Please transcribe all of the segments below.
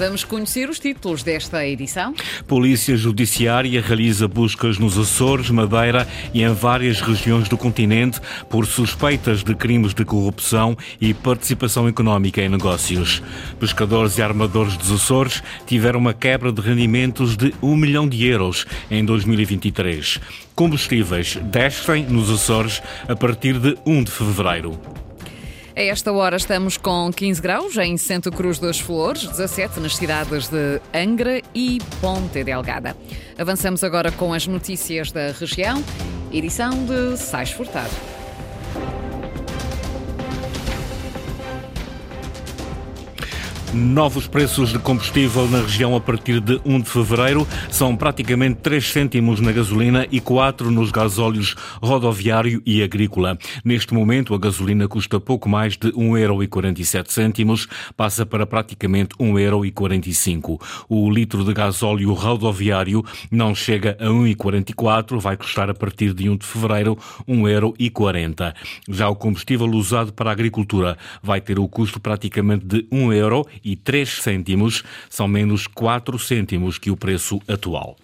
Vamos conhecer os títulos desta edição. Polícia Judiciária realiza buscas nos Açores, Madeira e em várias regiões do continente por suspeitas de crimes de corrupção e participação económica em negócios. Pescadores e armadores dos Açores tiveram uma quebra de rendimentos de 1 milhão de euros em 2023. Combustíveis descem nos Açores a partir de 1 de fevereiro. A esta hora estamos com 15 graus em Santo Cruz das Flores, 17 nas cidades de Angra e Ponte Delgada. Avançamos agora com as notícias da região, edição de Sais Furtado. Novos preços de combustível na região a partir de 1 de fevereiro são praticamente 3 cêntimos na gasolina e 4 nos gasóleos rodoviário e agrícola. Neste momento, a gasolina custa pouco mais de 1,47 euro, passa para praticamente 1,45 euro. O litro de gasóleo rodoviário não chega a 1,44, vai custar a partir de 1 de fevereiro 1,40 euro. Já o combustível usado para a agricultura vai ter o custo praticamente de 1 euro e 3 cêntimos, são menos 4 cêntimos que o preço atual.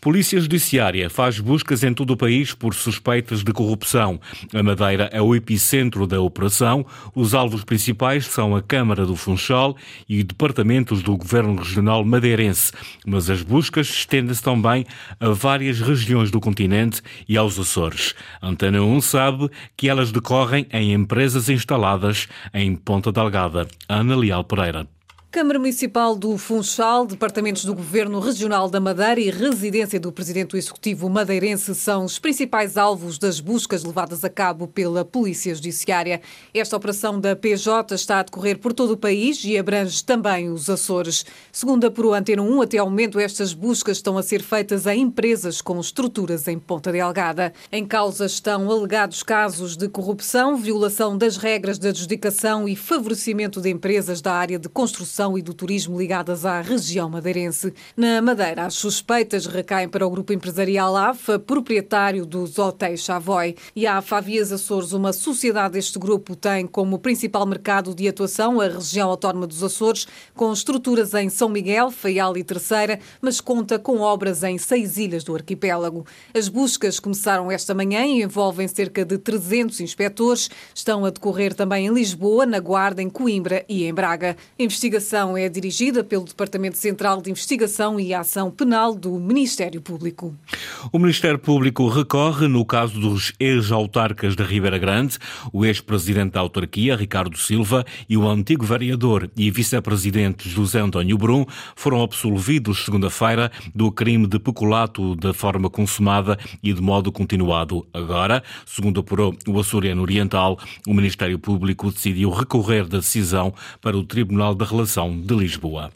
Polícia Judiciária faz buscas em todo o país por suspeitas de corrupção. A Madeira é o epicentro da operação. Os alvos principais são a Câmara do Funchal e departamentos do Governo Regional Madeirense. Mas as buscas estendem-se também a várias regiões do continente e aos Açores. Antena 1 sabe que elas decorrem em empresas instaladas em Ponta Delgada. Ana Leal Pereira. Câmara Municipal do Funchal, Departamentos do Governo Regional da Madeira e residência do Presidente do Executivo madeirense são os principais alvos das buscas levadas a cabo pela Polícia Judiciária. Esta operação da PJ está a decorrer por todo o país e abrange também os Açores. Segundo a Antena 1, até ao momento estas buscas estão a ser feitas a empresas com estruturas em Ponta Delgada. Em causa estão alegados casos de corrupção, violação das regras de adjudicação e favorecimento de empresas da área de construção e do turismo ligadas à região madeirense. Na Madeira, as suspeitas recaem para o grupo empresarial AFA, proprietário dos hotéis Chavoy. E a AFA Avias Açores, uma sociedade deste grupo, tem como principal mercado de atuação a região autónoma dos Açores, com estruturas em São Miguel, Faial e Terceira, mas conta com obras em seis ilhas do arquipélago. As buscas começaram esta manhã e envolvem cerca de 300 inspectores. Estão a decorrer também em Lisboa, na Guarda, em Coimbra e em Braga. investigação investigação é dirigida pelo Departamento Central de Investigação e Ação Penal do Ministério Público. O Ministério Público recorre no caso dos ex-autarcas da Ribeira Grande, o ex-presidente da autarquia, Ricardo Silva, e o antigo vereador e vice-presidente José António Brum foram absolvidos segunda-feira do crime de peculato da forma consumada e de modo continuado. Agora, segundo apurou o Açoriano Oriental, o Ministério Público decidiu recorrer da decisão para o Tribunal da Relação de Lisboa.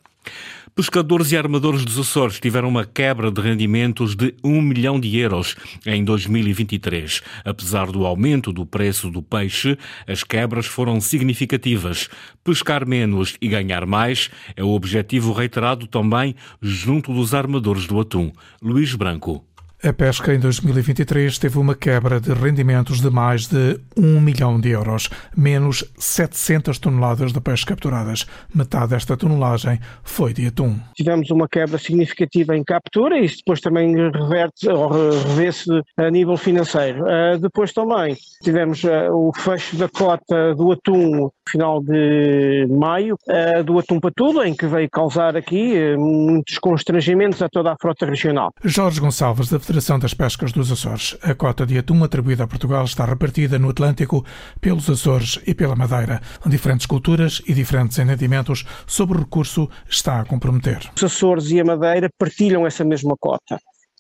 Pescadores e armadores dos Açores tiveram uma quebra de rendimentos de 1 milhão de euros em 2023. Apesar do aumento do preço do peixe, as quebras foram significativas. Pescar menos e ganhar mais é o objetivo reiterado também junto dos armadores do atum. Luís Branco. A pesca em 2023 teve uma quebra de rendimentos de mais de 1 milhão de euros, menos 700 toneladas de peixe capturadas. Metade desta tonelagem foi de atum. Tivemos uma quebra significativa em captura e isso depois também reverte ou revê-se a nível financeiro. Uh, depois também tivemos uh, o fecho da cota do atum final de maio, uh, do atum patudo, em que veio causar aqui muitos constrangimentos a toda a frota regional. Jorge Gonçalves, da Federação das Pescas dos Açores. A cota de atum atribuída a Portugal está repartida no Atlântico pelos Açores e pela Madeira. Diferentes culturas e diferentes entendimentos sobre o recurso está a comprometer. Os Açores e a Madeira partilham essa mesma cota.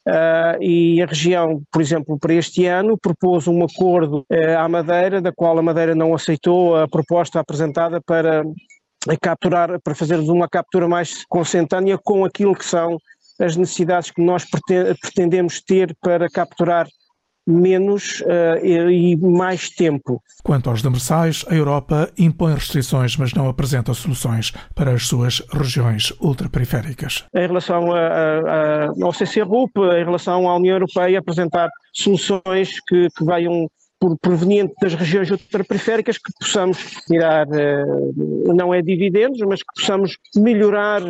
Uh, e a região, por exemplo, para este ano, propôs um acordo uh, à Madeira, da qual a Madeira não aceitou a proposta apresentada para capturar, para fazermos uma captura mais consentânea com aquilo que são as necessidades que nós pretendemos ter para capturar menos uh, e mais tempo. Quanto aos demersais, a Europa impõe restrições, mas não apresenta soluções para as suas regiões ultraperiféricas. Em relação a, a, ao CCRUP, em relação à União Europeia, apresentar soluções que, que venham por, proveniente das regiões ultraperiféricas que possamos tirar, não é dividendos, mas que possamos melhorar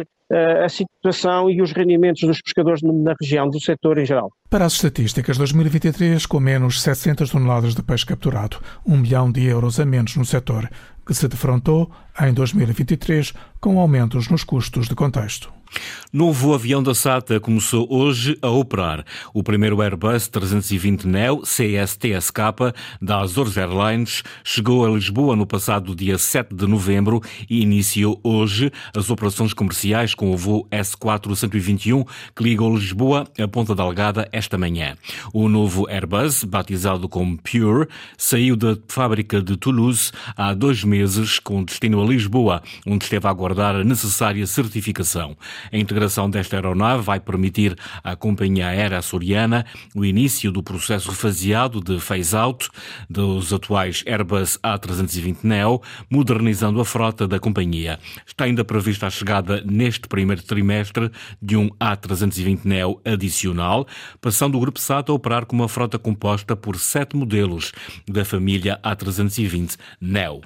a situação e os rendimentos dos pescadores na região, do setor em geral. Para as estatísticas, 2023 com menos 700 toneladas de peixe capturado, um milhão de euros a menos no setor, que se defrontou em 2023 com aumentos nos custos de contexto. Novo avião da SATA começou hoje a operar. O primeiro Airbus 320 Neo CSTSK da Azores Airlines chegou a Lisboa no passado dia 7 de novembro e iniciou hoje as operações comerciais com o voo S4-121 que liga Lisboa a Ponta Delgada esta manhã. O novo Airbus, batizado como Pure, saiu da fábrica de Toulouse há dois meses com destino a Lisboa, onde esteve a aguardar a necessária certificação. A integração desta aeronave vai permitir à companhia aérea açoriana o início do processo refaseado de phase-out dos atuais Airbus A320neo, modernizando a frota da companhia. Está ainda prevista a chegada neste primeiro trimestre de um A320neo adicional, passando o Grupo SAT a operar com uma frota composta por sete modelos da família A320neo.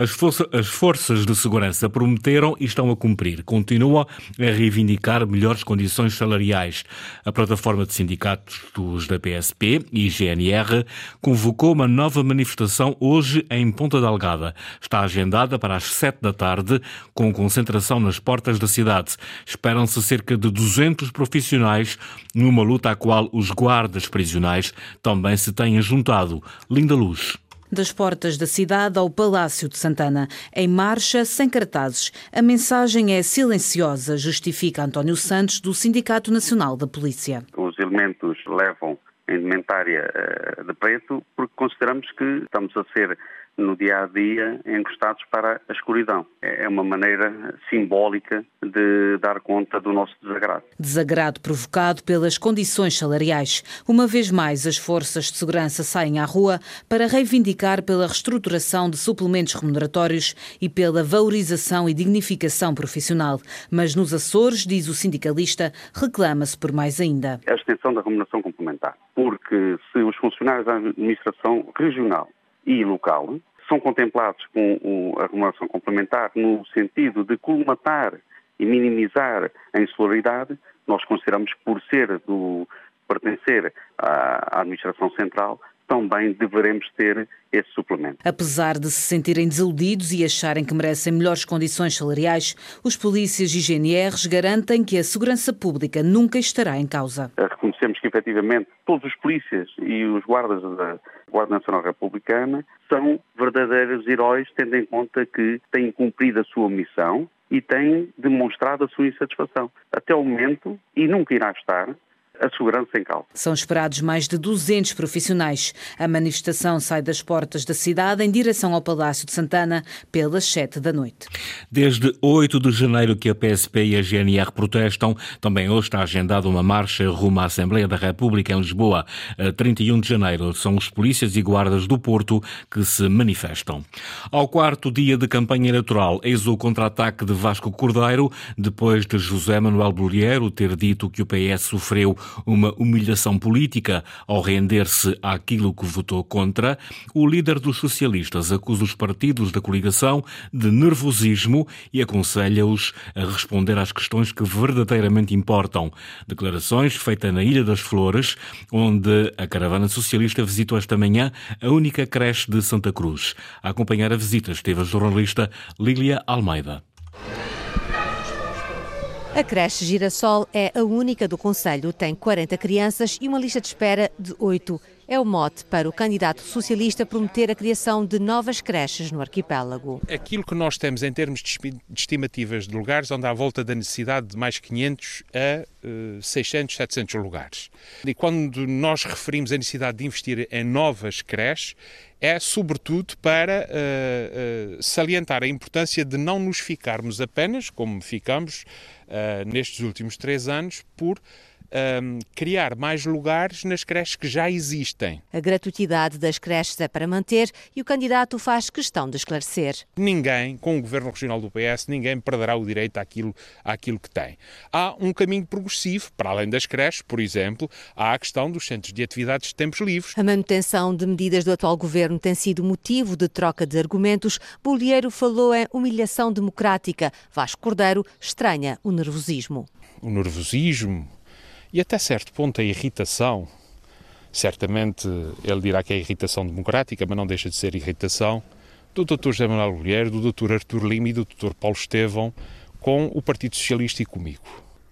As, as forças de segurança prometeram e estão a cumprir. Continuam a reivindicar melhores condições salariais. A plataforma de sindicatos da PSP e GNR convocou uma nova manifestação hoje em Ponta Delgada. Está agendada para as sete da tarde, com concentração nas portas da cidade. Esperam-se cerca de 200 profissionais numa luta à qual os guardas prisionais também se têm juntado. Linda Luz das portas da cidade ao Palácio de Santana. Em marcha, sem cartazes. A mensagem é silenciosa, justifica António Santos, do Sindicato Nacional da Polícia. Os elementos levam a indumentária eh, de preto porque consideramos que estamos a ser no dia a dia encostados para a escuridão. É, é uma maneira simbólica de dar conta do nosso desagrado. Desagrado provocado pelas condições salariais. Uma vez mais, as forças de segurança saem à rua para reivindicar pela reestruturação de suplementos remuneratórios e pela valorização e dignificação profissional. Mas nos Açores, diz o sindicalista, reclama-se por mais ainda. A extensão da remuneração complementar. Porque se os funcionários da administração regional e local são contemplados com a remuneração complementar no sentido de colmatar e minimizar a insularidade, nós consideramos por ser do pertencer à administração central, também deveremos ter esse suplemento. Apesar de se sentirem desiludidos e acharem que merecem melhores condições salariais, os polícias e GNRs garantem que a segurança pública nunca estará em causa. Reconhecemos que, efetivamente, todos os polícias e os guardas da Guarda Nacional Republicana são verdadeiros heróis, tendo em conta que têm cumprido a sua missão e têm demonstrado a sua insatisfação. Até o momento, e nunca irá estar, a segurança em causa. São esperados mais de 200 profissionais. A manifestação sai das portas da cidade em direção ao Palácio de Santana pelas 7 da noite. Desde 8 de janeiro que a PSP e a GNR protestam, também hoje está agendada uma marcha rumo à Assembleia da República em Lisboa. A 31 de janeiro são os polícias e guardas do Porto que se manifestam. Ao quarto dia de campanha eleitoral, eis o contra-ataque de Vasco Cordeiro, depois de José Manuel Bolheiro ter dito que o PS sofreu uma humilhação política ao render-se àquilo que votou contra, o líder dos socialistas acusa os partidos da coligação de nervosismo e aconselha-os a responder às questões que verdadeiramente importam. Declarações feitas na Ilha das Flores, onde a caravana socialista visitou esta manhã a única creche de Santa Cruz. A acompanhar a visita esteve a jornalista Lília Almeida. A creche Girassol é a única do Conselho. Tem 40 crianças e uma lista de espera de 8. É o mote para o candidato socialista prometer a criação de novas creches no arquipélago. Aquilo que nós temos em termos de estimativas de lugares, onde há volta da necessidade de mais 500 a 600, 700 lugares. E quando nós referimos a necessidade de investir em novas creches, é sobretudo para uh, uh, salientar a importância de não nos ficarmos apenas, como ficamos uh, nestes últimos três anos, por um, criar mais lugares nas creches que já existem. A gratuitidade das creches é para manter e o candidato faz questão de esclarecer. Ninguém, com o governo regional do PS, ninguém perderá o direito àquilo, àquilo que tem. Há um caminho progressivo, para além das creches, por exemplo, há a questão dos centros de atividades de tempos livres. A manutenção de medidas do atual governo tem sido motivo de troca de argumentos. Bolieiro falou em humilhação democrática. Vasco Cordeiro estranha o nervosismo. O nervosismo, e até certo ponto a irritação. Certamente ele dirá que é irritação democrática, mas não deixa de ser irritação do Dr. José Manuel Mulher, do Dr. Artur Lima e do Dr. Paulo Estevão com o Partido Socialista e comigo.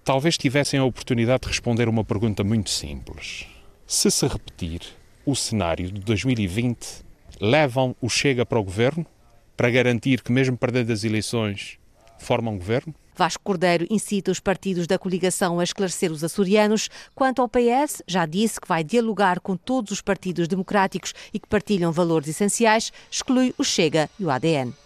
Talvez tivessem a oportunidade de responder uma pergunta muito simples. Se se repetir o cenário de 2020, levam o Chega para o governo para garantir que, mesmo perdendo as eleições, formam um governo? Vasco Cordeiro incita os partidos da coligação a esclarecer os açorianos. Quanto ao PS, já disse que vai dialogar com todos os partidos democráticos e que partilham valores essenciais, exclui o Chega e o ADN.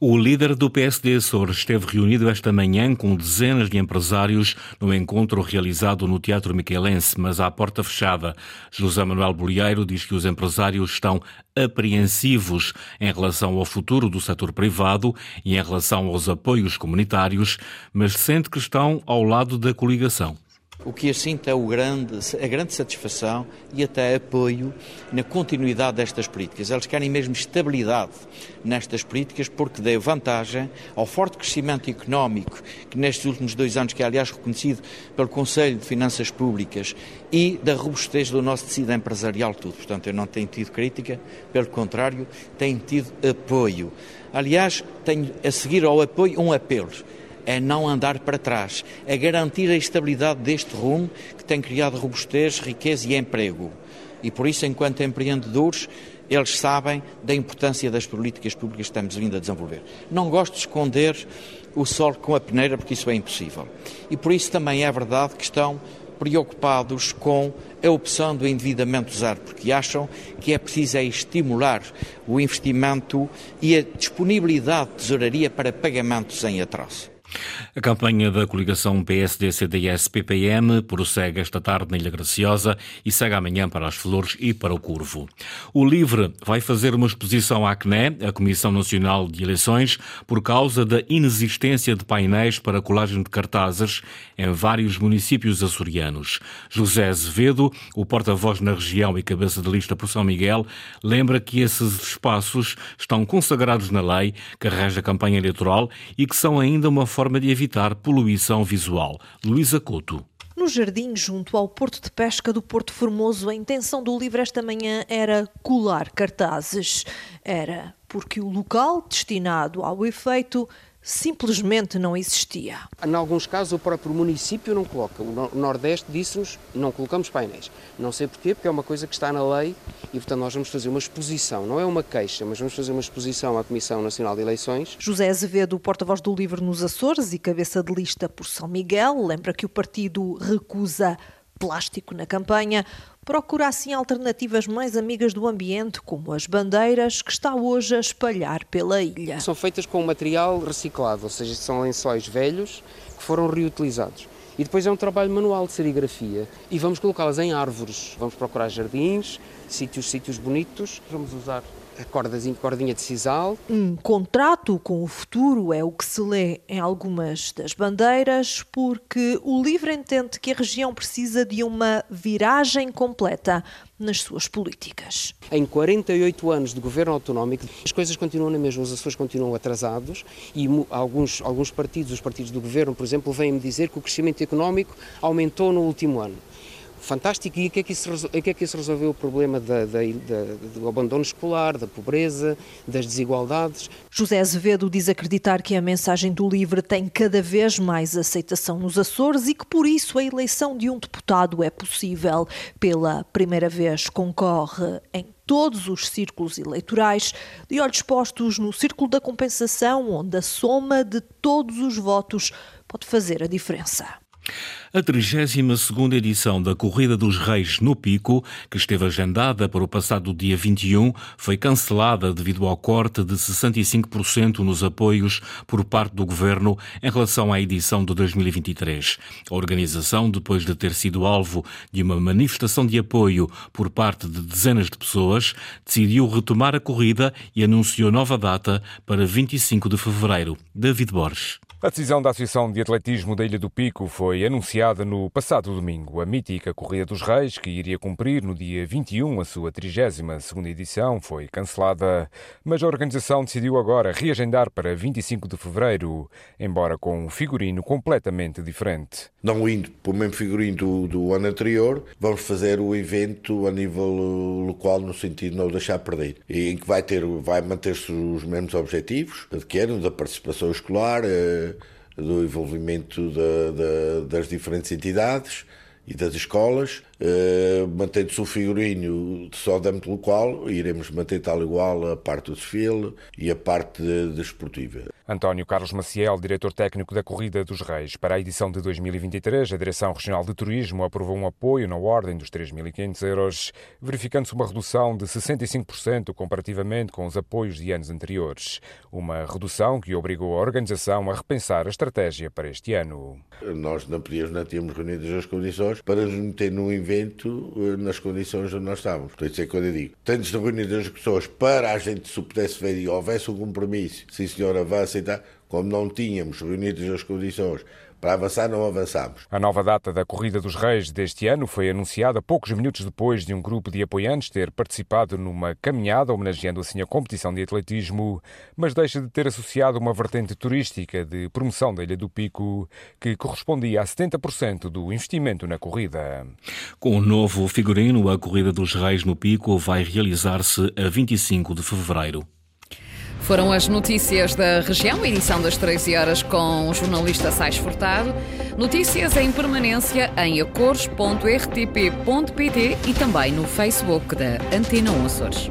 O líder do PSD Açores esteve reunido esta manhã com dezenas de empresários no encontro realizado no Teatro Miquelense, mas à porta fechada. José Manuel Bolieiro diz que os empresários estão apreensivos em relação ao futuro do setor privado e em relação aos apoios comunitários, mas sente que estão ao lado da coligação. O que eu sinto é o grande, a grande satisfação e até apoio na continuidade destas políticas. Eles querem mesmo estabilidade nestas políticas porque dê vantagem ao forte crescimento económico que nestes últimos dois anos, que é aliás reconhecido pelo Conselho de Finanças Públicas e da robustez do nosso tecido empresarial tudo. Portanto, eu não tenho tido crítica, pelo contrário, tenho tido apoio. Aliás, tenho a seguir ao apoio um apelo é não andar para trás, é garantir a estabilidade deste rumo que tem criado robustez, riqueza e emprego. E por isso, enquanto empreendedores, eles sabem da importância das políticas públicas que estamos vindo a desenvolver. Não gosto de esconder o sol com a peneira, porque isso é impossível. E por isso também é verdade que estão preocupados com a opção do endividamento zero, porque acham que é preciso é estimular o investimento e a disponibilidade de tesouraria para pagamentos em atraso. A campanha da coligação PSD-CDS-PPM prossegue esta tarde na Ilha Graciosa e segue amanhã para as Flores e para o Curvo. O LIVRE vai fazer uma exposição à CNE, a Comissão Nacional de Eleições, por causa da inexistência de painéis para colagem de cartazes em vários municípios açorianos. José Azevedo, o porta-voz na região e cabeça de lista por São Miguel, lembra que esses espaços estão consagrados na lei que rege a campanha eleitoral e que são ainda uma forma de evitar poluição visual. Luísa Couto. No jardim, junto ao Porto de Pesca do Porto Formoso, a intenção do livro esta manhã era colar cartazes. Era porque o local destinado ao efeito simplesmente não existia. Em alguns casos, o próprio município não coloca. O Nordeste disse-nos não colocamos painéis. Não sei porquê, porque é uma coisa que está na lei e, portanto, nós vamos fazer uma exposição. Não é uma queixa, mas vamos fazer uma exposição à Comissão Nacional de Eleições. José Azevedo, porta-voz do Livro nos Açores e cabeça de lista por São Miguel, lembra que o partido recusa plástico na campanha, procura assim alternativas mais amigas do ambiente, como as bandeiras que está hoje a espalhar pela ilha. São feitas com material reciclado, ou seja, são lençóis velhos que foram reutilizados. E depois é um trabalho manual de serigrafia e vamos colocá-las em árvores. Vamos procurar jardins, sítios, sítios bonitos. Vamos usar cordazinha, cordinha de sisal. Um contrato com o futuro é o que se lê em algumas das bandeiras, porque o livro entende que a região precisa de uma viragem completa nas suas políticas. Em 48 anos de governo autonómico, as coisas continuam na mesma, os Açores continuam atrasados e alguns, alguns partidos, os partidos do governo, por exemplo, vêm-me dizer que o crescimento económico aumentou no último ano fantástico. E o que é que isso, o que é que isso resolveu o problema da, da, da, do abandono escolar, da pobreza, das desigualdades? José Azevedo diz acreditar que a mensagem do LIVRE tem cada vez mais aceitação nos Açores e que por isso a eleição de um deputado é possível. Pela primeira vez concorre em todos os círculos eleitorais, de olhos postos no círculo da compensação, onde a soma de todos os votos pode fazer a diferença. A 32 edição da Corrida dos Reis no Pico, que esteve agendada para o passado dia 21, foi cancelada devido ao corte de 65% nos apoios por parte do governo em relação à edição de 2023. A organização, depois de ter sido alvo de uma manifestação de apoio por parte de dezenas de pessoas, decidiu retomar a corrida e anunciou nova data para 25 de fevereiro. David Borges. A decisão da Associação de Atletismo da Ilha do Pico foi anunciada no passado domingo. A mítica Corrida dos Reis, que iria cumprir no dia 21 a sua 32ª edição, foi cancelada, mas a organização decidiu agora reagendar para 25 de fevereiro, embora com um figurino completamente diferente. Não indo para o mesmo figurino do, do ano anterior, vamos fazer o evento a nível local no sentido de não deixar perder, em que vai ter, vai manter-se os mesmos objetivos, eram da participação escolar, eh, do envolvimento da, da, das diferentes entidades e das escolas, uh, mantendo-se o figurino só de âmbito local, iremos manter tal igual a parte do desfile e a parte desportiva. De António Carlos Maciel, diretor técnico da Corrida dos Reis. Para a edição de 2023, a Direção Regional de Turismo aprovou um apoio na ordem dos 3.500 euros, verificando-se uma redução de 65% comparativamente com os apoios de anos anteriores. Uma redução que obrigou a organização a repensar a estratégia para este ano. Nós não podíamos, não tínhamos reunido as condições para nos meter num evento eh, nas condições onde nós estávamos. Por isso é quando eu digo, de reunir as pessoas para a gente, se pudesse ver e houvesse um compromisso, sim senhor, avança tal, como não tínhamos reunido as condições para avançar, não avançamos. A nova data da Corrida dos Reis deste ano foi anunciada poucos minutos depois de um grupo de apoiantes ter participado numa caminhada homenageando assim a competição de atletismo, mas deixa de ter associado uma vertente turística de promoção da Ilha do Pico, que correspondia a 70% do investimento na corrida. Com o novo figurino, a Corrida dos Reis no Pico vai realizar-se a 25 de fevereiro. Foram as notícias da região, edição das 13 horas com o jornalista Sais Furtado. Notícias em permanência em acores.rtp.pt e também no Facebook da Antena Açores.